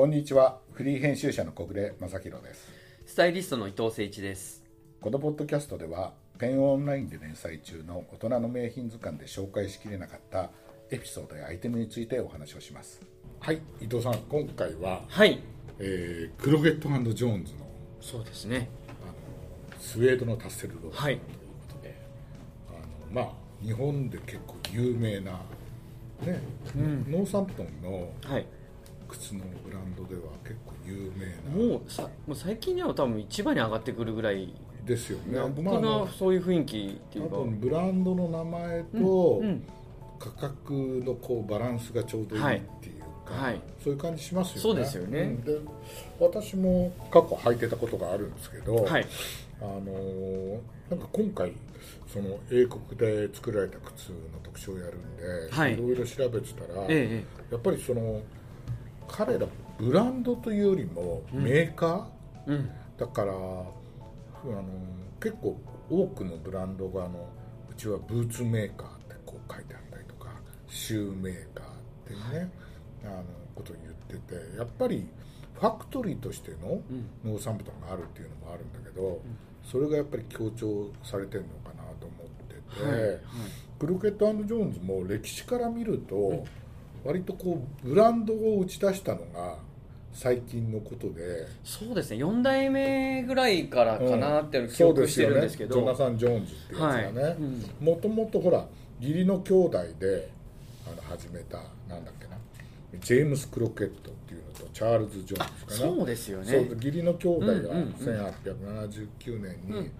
こんにちは。フリー編集者の小暮正弘です。スタイリストの伊藤誠一です。このポッドキャストではペンオンラインで連載中の大人の名品図鑑で紹介しきれなかったエピソードやアイテムについてお話をします。はい伊藤さん今回は、はい。えークロゲットジョーンズのそうですね。あのスウェードのタッセルロードというはいことで、あのまあ日本で結構有名なね、ノーサンプトンのはい靴のブランドでは結構有名な。もうさもう最近には多分一番に上がってくるぐらい。ですよね。な僕ののそういう雰囲気っていうか。多分ブランドの名前とうん価格のこうバランスがちょうどいいっていうか、はい。そういう感じしますよね。そうですよね。ん。で私も過去履いてたことがあるんですけど、はい。あのーなんか今回その英国で作られた靴の特徴をやるんで、はい。ろいろ調べてたら、え。やっぱりその彼らブランドというよりもメーカー、えうん。だからあの結構多くのブランドがあのうちはブーツメーカーってこう書いてあったりとかシューメーカーっていうね、あのことを言っててやっぱりファクトリーとしての農産物があるっていうのもあるんだけど、それがやっぱり強調されてるのかなと思ってて、はいはい。クロケットジョーンズも歴史から見ると、割とこうブランドを打ち出したのが最近のことで。そうですね。4代目ぐらいからかなって記憶してるんですけど、そうですよね、ジョナサン・ジョーンズっていうやつがね。はい。うん。もともとほら義理の兄弟であの始めたなんだっけな。ジェームス・クロケットっていうのとチャールズ・ジョーンズかな。そうですよね。そう義理の兄弟がうんうんうん。1879年に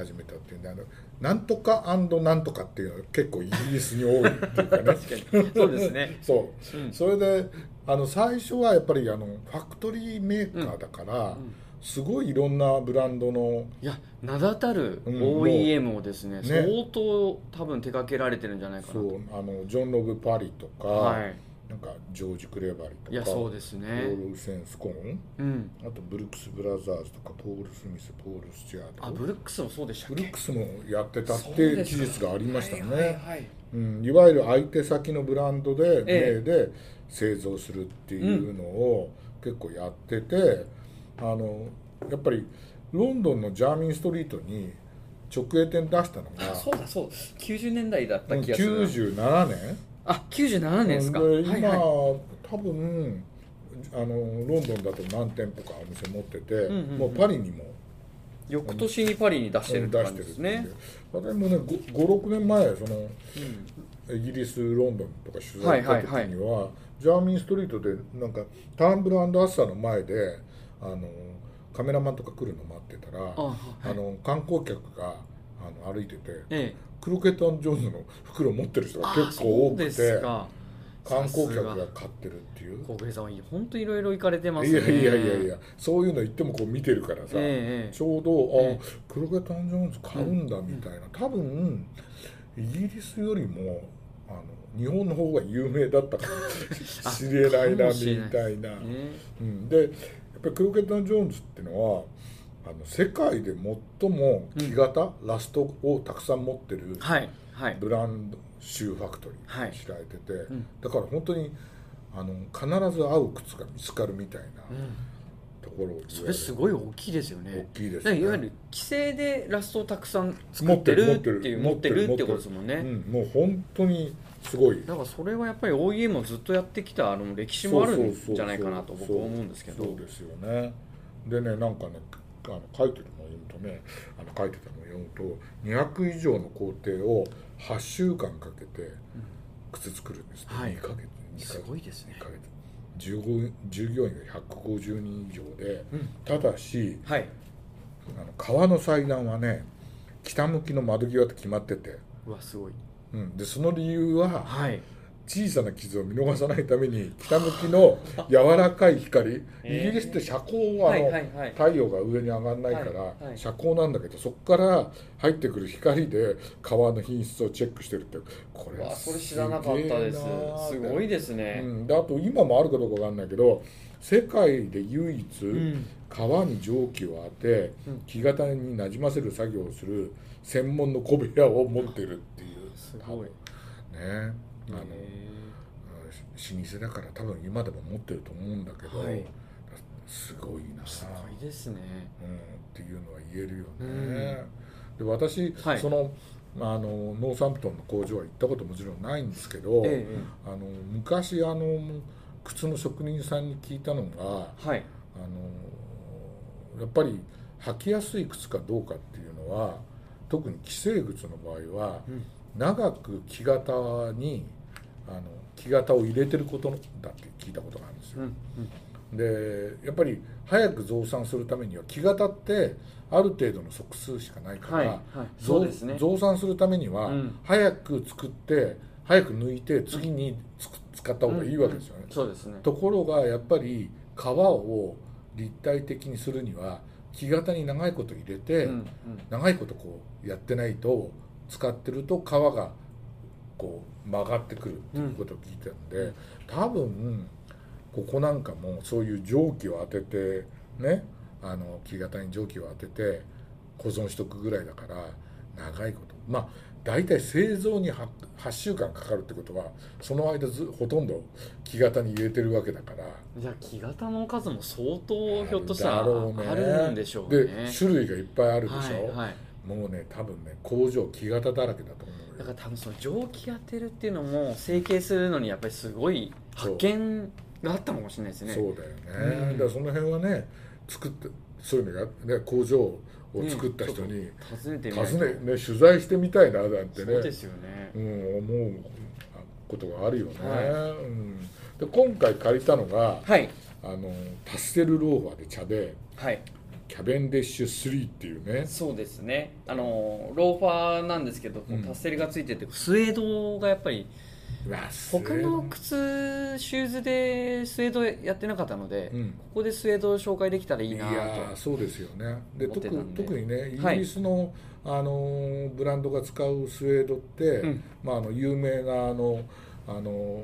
始めたっていうんであのなんとかなんとかっていうのが結構イギリスに多いっていうかね。そうですね。そう、うん。それであの最初はやっぱりあのファクトリーメーカーだから、すごいいろんなブランドのいや名だたる OEM をですね,、ね。相当多分手掛けられてるんじゃないかなと。そうあのジョン・ロブ・パリとか、はいなんかジョージ・クレバリとかいやそうですポねール・センスコーン？うん。あとブルックス・ブラザーズとかポール・スミスポール・スチュアート。あブルックスもそうでしたっけ？ブルックスもやってたって事実がありましたね、はいはいはい。うん、いわゆる相手先のブランドでえで製造するっていうのを結構やってて、あのやっぱりロンドンのジャーミンストリートに直営店出したのがあそうだそう90年代だった気がする97年？あ97年ですか、で今、はいはい。多分あのロンドンだと何店舗かお店持ってて、んうんうん。もうパリにも翌年にパリに出してるって感じですね。私もね56年前そのイギリスロンドンとか取材した時には,、はいはいジャーミンストリートでなんかターンブルアッサーの前であのカメラマンとか来るの待ってたらああ、はいの観光客があの歩いてて、ええクロケットジョーンズの袋持ってる人があ結構多くて観光客が買ってるっていう。小暮さんは本当いろいろ行かれてますね。いやいやいやいやそういうの言ってもこう見てるからさ、ええちょうど、えあクロケットジョーンズ買うんだみたいな、多分イギリスよりもあの日本の方が有名だったかもしれない。なみたいな、ね。うん、でやっぱりクロケットジョーンズっていうのはあの世界で最も木型、ラストをたくさん持ってるはいはい。ブランドシューファクトリー知られてて、ん。だから本当にあの必ず合う靴が見つかるみたいなところをそれすごい大きいですよね。大きいですね。いわゆる規制でラストをたくさん作ってるっていう持ってるってことですもんね、うん、もう本当にすごい。だからそれはやっぱり OEM をずっとやってきたあの歴史もあるんじゃないかなと僕は思うんですけど。そうですよね。でねなんかねあの書いてるのを読むとねあの書いてたのを読むと200以上の工程を8週間かけて靴作るんですって、はい。2ヶ月。2ヶす月ごいですね。2ヶ月。15従業員が150人以上で、うん。ただしはい。あの川の祭壇はね北向きの窓際って決まってて、うわすごい。うん、でその理由ははい小さな傷を見逃さないために北向きの 柔らかい光イえーギリスって遮光はあの、はいはいはい。太陽が上に上がらないから、遮光なんだけどそこから入ってくる光で川の品質をチェックしてるってこれうわそれ知らなかったです。すごいですね、うん、であと今もあるかどうかわかんないけど世界で唯一、ん。川に蒸気を当てうん。木型になじませる作業をする専門の小部屋を持ってるっていう。すごい。ねあの、へ老舗だから多分今でも持ってると思うんだけど、はい。すごいな。すごいですね。うん、っていうのは言えるよね、で私、はい。そのあのノーサンプトンの工場は行ったこともちろんないんですけど、ええ。あの昔あの靴の職人さんに聞いたのがはい。あのやっぱり履きやすい靴かどうかっていうのは特に既成靴の場合は、うん。長く木型にあの木型を入れてることだって聞いたことがあるんですよ。う。んでやっぱり早く増産するためには木型ってある程度の足数しかないから、ね。増産するためには、うん。早く作って早く抜いて次に使った方がいいわけですよね。そうですね。ところがやっぱり皮を立体的にするには木型に長いこと入れて、うんうん。長いことこうやってないと使ってると皮がこう曲がってくるっていうことを聞いてたんで、多分ここなんかもそういう蒸気を当ててねあの木型に蒸気を当てて保存しとくぐらいだから長いこと。まあ大体製造に 8, 8週間かかるってことはその間ずほとんど木型に入れてるわけだから。じゃあ木型の数も相当ひょっとしたらあるんでしょうね。で種類がいっぱいあるでしょ、はいはい。もうね多分ね工場木型だらけだと思う。よだから多分その蒸気当てるっていうのも成形するのにやっぱりすごい発見があったのかもしれないですね。そうだよね、うん。だからその辺はね作ってそういうのが、ね、工場を作った人に、ね訪ねてみないね、ね、取材してみたいななんてね。そうですよね。うん、思うことがあるよね、はうん、で今回借りたのがはい。あのパステルローファーで茶ではいキャベンディッシュ3っていうね。そうですね。あのローファーなんですけど、うん。タッセルがついててスウェードがやっぱり他の靴シューズでスウェードやってなかったので、うん。ここでスウェードを紹介できたらいいないやーそうですよね。で特にねイはい。ギリスの、あのーブランドが使うスウェードって、うん。まあ、あの有名なあのあの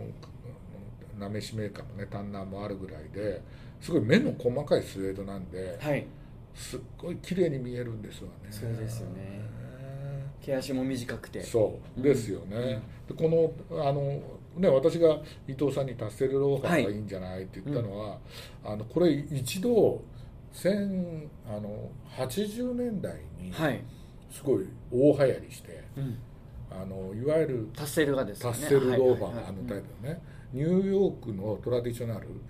なめしメーカーのねタンナーもあるぐらいですごい目の細かいスウェードなんで、とはいすっごい綺麗に見えるんですわね。そうですよね。毛足も短くて。そうですよね、でこのあのね私が伊藤さんにタッセルローファーがいいんじゃないって言ったのは、あのこれ一度千あの80年代にはい、すごい大流行りして、うん、あのいわゆるタッセルがですね。タッセルローファー、はいはいはいあのタイプのね、ニューヨークのトラディショナルうん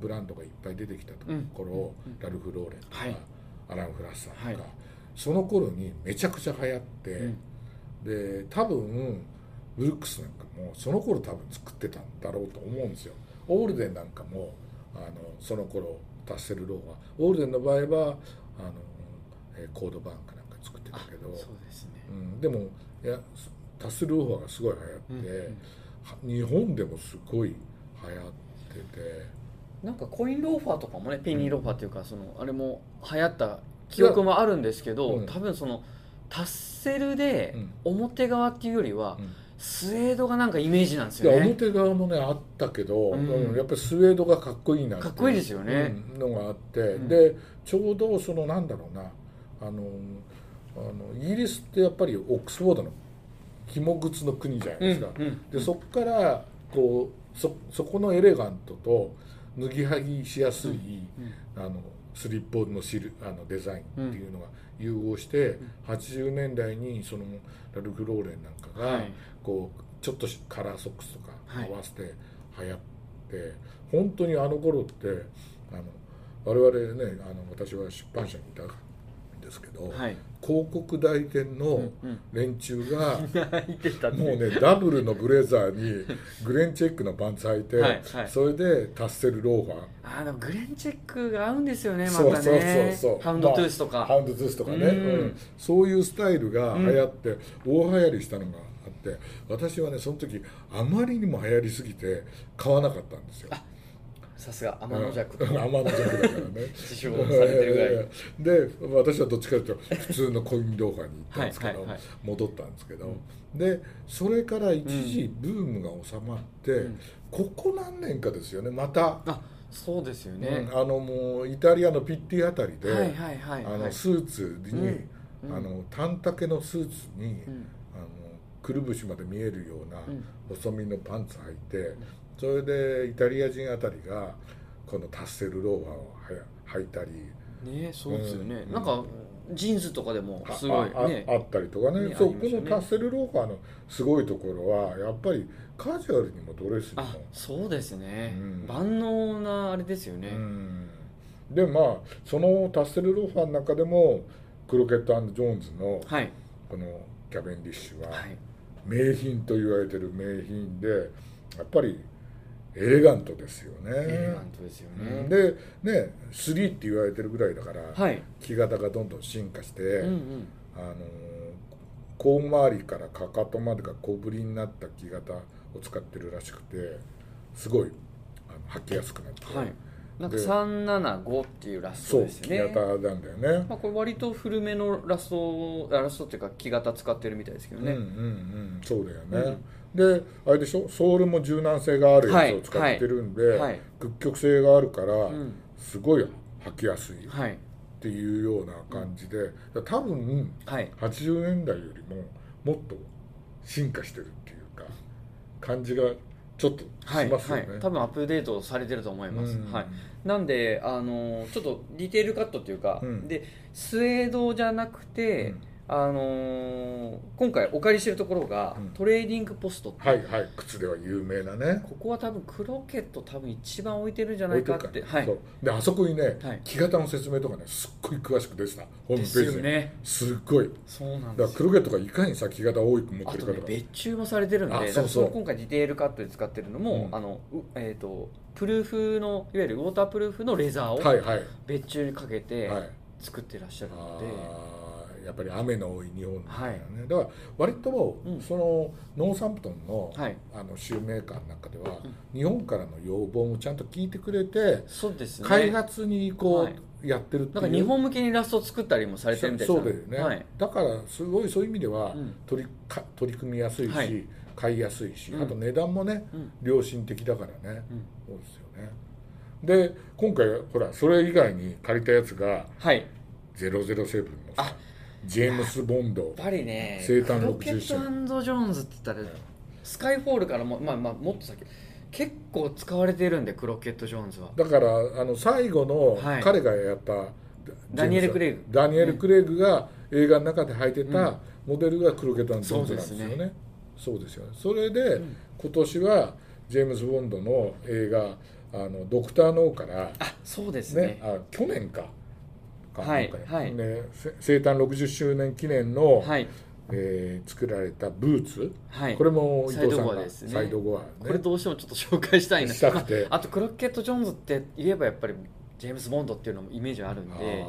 ブランドがいっぱい出てきたところ、うん。ラルフ・ローレンとか、はい。アラン・フラッサーとか、はい。その頃にめちゃくちゃ流行って、うん。で多分ブルックスなんかもその頃多分作ってたんだろうと思うんですよ。オールデンなんかもあのその頃タッセルローは。オールデンの場合はあの、えーコードバンクなんか作ってたけどそうですね。うん、でもいやタッセルローファーがすごい流行って、うん。は日本でもすごい流行っててなんかコインローファーとかもねペニーローファーっていうかそのあれも流行った記憶もあるんですけど、うん。多分そのタッセルでうん。表側っていうよりは、うん。スウェードがなんかイメージなんですよね。表側もねあったけど、うん。うんやっぱりスウェードがかっこいいなってかっこいいですよね。うんのがあって、ん。でちょうどそのなんだろうなあのあのイギリスってやっぱりオックスフォードの紐靴の国じゃないですか、うんうんでそこからこうそそこのエレガントと脱ぎはぎしやすい、あのスリッポンのシルあのデザインっていうのが融合して、80年代にそのラルフ・ローレンなんかが、はい。こうちょっとカラーソックスとかはい。合わせて流行って、本当にあの頃ってあの我々ねあの私は出版社にいたんですけど、はい。広告代理店のうん連中が、もうねダブルのブレザーにグレンチェックのパンツ履いて、はいはい。それでタッセルローファー。あのグレンチェックが合うんですよねまたね。そうそうそう。そうハウンドトゥースとか、まあハウンドトゥースとかね、うん。うん。そういうスタイルが流行って、大流行りしたのがあって私はねその時あまりにも流行りすぎて買わなかったんですよさすが天の弱う。ん天の弱だからね。自称されてるぐらい。で私はどっちかというと普通のコインローファーに行ったんですけどはい戻ったんですけど、でそれから一時ブームが収まって、ん。ここ何年かですよねまた、あそうですよね、うんあのもうイタリアのピッティあたりで、はいはいはいはい。あのスーツに、うん。あの短丈のスーツに、うん。あのくるぶしまで見えるようなうん。細身のパンツ履いてそれでイタリア人あたりがこのタッセルローファーを履いたり。ねそうですよね、うん。なんかジーンズとかでもすごいねああったりとかね。ねそうこのタッセルローファーのすごいところはやっぱりカジュアルにもドレスにも。あそうですね、うん。万能なあれですよね、うん。でまあそのタッセルローファーの中でもクロケットジョーンズのはい。このキャベンディッシュははい。名品と言われてる名品でやっぱりエレガントですよね。エレガントですよね、でね3って言われてるぐらいだから、はい。木型がどんどん進化して、うんうん。あの甲周りからかかとまでが小ぶりになった木型を使ってるらしくてすごいあの履きやすくなって、はいなんかで375っていうラスそうトですよね。木型なんだよね。まあ、これ割と古めのラストあラストっていうか木型使ってるみたいですけどね、うんうんうんそうだよね、であれでしょ？ソールも柔軟性があるやつを使ってるんで、はいはい。屈曲性があるから、うん。すごい履きやすいっはい。ていうような感じで、多分はい。80年代よりももっと進化してるっていうか感じがちょっとしはい、ますよね、はい、多分アップデートされてると思います、うん。はい、なんであのちょっとディテールとかっていうか、うん。でスウェードじゃなくて、うんあの今回お借りしてるところが、うん。トレーディングポストってはいはい。靴では有名なね。ここは多分クロケット多分一番置いてるんじゃないかって。置いてるはい。そう。であそこにね、はい。木型の説明とかねすっごい詳しく出てたホームペですージによね。すっごい。そうなんだかです。よらクロケットがいかにさ木型を多く持っあてるかとかとね別注もされてるんであそうそう。の今回ディテールカットで使ってるのも、うん。あのうえー、とプルーフのいわゆるウォータープルーフのレザーをはいはい。別注にかけてはい。作ってらっしゃるあので、ーやっぱり雨の多い日本みたいなね、はい。だから割とうん。そのノーサンプトンの,、はい。あのシューメーカーの中では、日本からの要望もちゃんと聞いてくれて、そうですね。開発にこう、はい。やってるっていう。なんか日本向けにラスト作ったりもされてるみたいですそうだよね、はい、だからすごいそういう意味ではうん。取りか取り組みやすいし、はい。買いやすいし、うん。あと値段もねうん。良心的だからね、うん。そうですよね。で今回ほらそれ以外に借りたやつがはい。007のさ。あジェームス・ボンド。やっぱりね生誕クロケ60周ットジョーンズって言ったらスカイフォールからも,、まあ、まあもっと先。結構使われてるんでクロケット・ジョーンズは。だからあの最後のはい。彼がやった、ダニエルクレイグ。ダニエル・クレイグが映画の中で履いてうん。たモデルがクロケット・ジョーンズなんですよね。そうですよね。それで、ん。今年はジェームズ・ボンドの映画「あのドクター・ノー」からあそうですね。ねあ去年かかはいはい。ねせ生誕60周年記念の、はい。えー作られたブーツ、はい。これも伊藤さんサイドゴアがですね。サイドゴアね。これどうしてもちょっと紹介したいな。したくて。まああとクロケット・ジョーンズって言えばやっぱりジェームズ・ボンドっていうのもイメージあるんで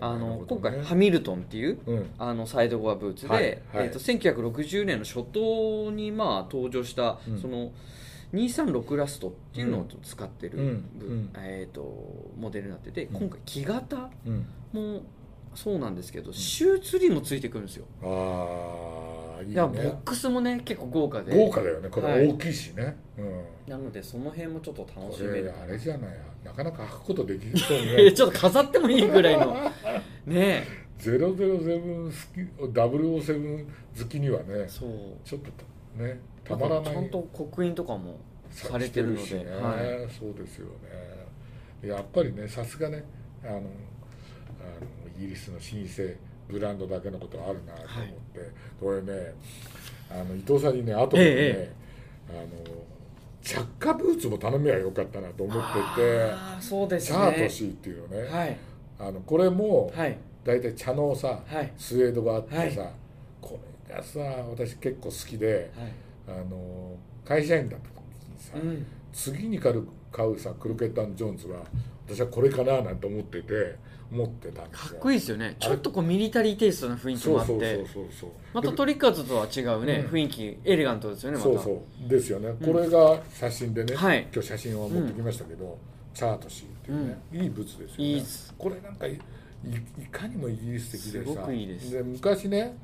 あのね。今回ハミルトンっていううん。あのサイドゴアブーツで、はいはい。えー、と1960年の初頭にまあ登場した、うん。その236ラストっていうのを使ってる、うん。えー、とモデルになってて、うん。今回木型うん。もそうなんですけど、シューツリーもついてくるんですよ。ああいいいやボッねクスもね結構豪華で。豪華だよね。こはい。れ大きいしね、うん。なのでその辺もちょっと楽こしめるれあれじゃない。なかなか履くことできそうえね ちょっと飾ってもいいぐらいの。ね007好き007好きにはねそう。ちょっとねたまらない。ちゃんと刻印とかもされてるので、ね。はい、そうですよね。やっぱりねさすがねあのあのイギリスの老舗ブランドだけのことあるなと思って、これねあの伊藤さんにね後でね、えあの着火ブーツも頼めばよかったなと思っててああそうですね。チャートシーっていうのね、はい。あのこれもはい。大体茶のさ、はい。スウェードがあってさ、はい。これがさ私結構好きではいあの会社員だった時にさ、うん。次に買う買うさクロケットジョーンズは私はこれかななんて思ってて思ってたんですよ。かっこいいですよね。ちょっとこうミリタリーテイストな雰囲気もあって。そうそうそうそうそう。またトリッカーズとは違うね、うん。雰囲気エレガントですよねまた。そうそう。ですよね、これが写真でね、はい。今日写真を持ってきましたけど、チャートシーっていうね、いいブツですよね。いいこれなんかいいいかにもイギリス的でさ。すごくいいです。昔ね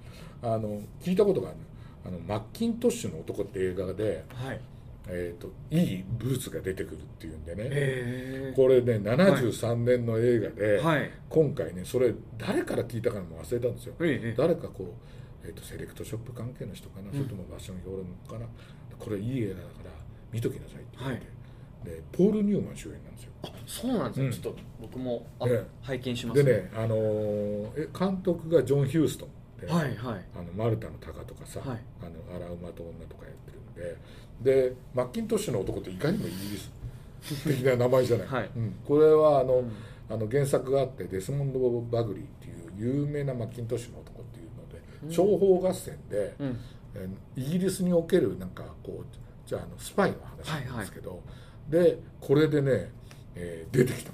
あの聞いたことがあるあのマッキントッシュの男って映画で、はい。えー、といいブーツが出てくるっていうんでね、へこれね73年の映画で、えはい。今回ねそれ誰から聞いたかも忘れたんですよ、ええ誰かこう、えー、とセレクトショップ関係の人かな、それともファッション評論家かな。これいい映画だから見ときなさいって言って、でポール・ニューマン主演なんですよ。あそうなんですね、うん。ちょっと僕も拝見しますでね、あのーえ監督がジョン・ヒューストンって、はいはい。あのマルタの鷹とかさ、はい。あの荒馬と女とかやってるんででマッキントッシュの男っていかにもイギリス的な名前じゃない、はい。うん。これはあの、うん。あの原作があってデスモンド・バグリーっていう有名なマッキントッシュの男っていうので、うん。諜報合戦で、うん。えーイギリスにおけるなんかこうじゃああのスパイの話なんですけど、でこれでね、えー出てきた。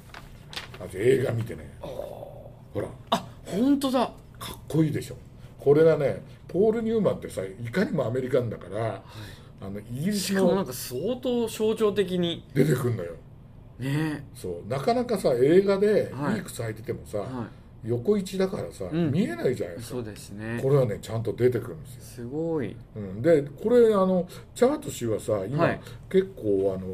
あ映画見てね。ほら。あ本当だ。かっこいいでしょこれがねポール・ニューマンってさいかにもアメリカンだからあのイギリスしかもなんのか相当象徴的に出てくんのよ。ね。そう。なかなかさ映画ではい。リークされててもさ、は横位置だからさ、うん。見えないじゃないですか。そうですね。これはねちゃんと出てくるんですよ、すごい。うん、でこれあのチャート氏はさ今、はい。結構あの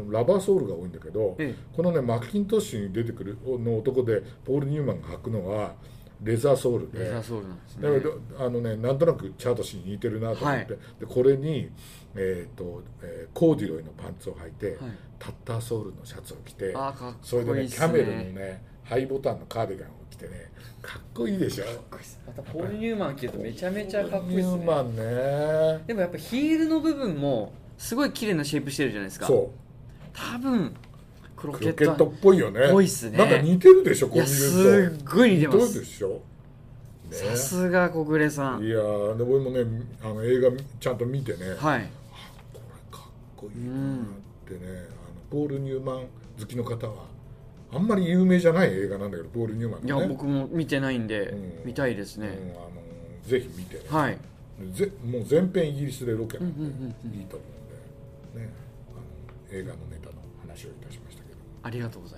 うんラバーソウルが多いんだけど、えこのねマッキントッシュに出てくるの男でポール・ニューマンが履くのはレザーソウルでレザーソウルなんですね。だけどあのねなんとなくチャート氏に似てるなと思って、はでこれに、えーとえーコーディロイのパンツを履いて、はい。タッターソウルのシャツを着てそれでねキャメルのねねハイボタンのカーディガンを着てねかっこいいでしょ。またポール・ニューマン着るとめちゃめちゃかっこいいニですね。ューマンね。でもやっぱヒールの部分もすごい綺麗なシェイプしてるじゃないですか。そ多分クロうケットっぽいよね。ぽいっすね。なんか似てるでしょこいうや見するとっごい似てま似てるすでしょ。ね。さすが小暮さん。いやーで俺もねあの映画ちゃんと見てね、はい。これかっこいいなってね、あのポール・ニューマン好きの方はあんまり有名じゃない映画なんだけどポール・ニューマンね。や僕も見てないんでうん。見たいですね。うんあのぜひ見てね、はい。ぜもう全編イギリスでロケなんで、うんうんうんうん。いいと思うんで、ね、あの映画のネありがとうございます。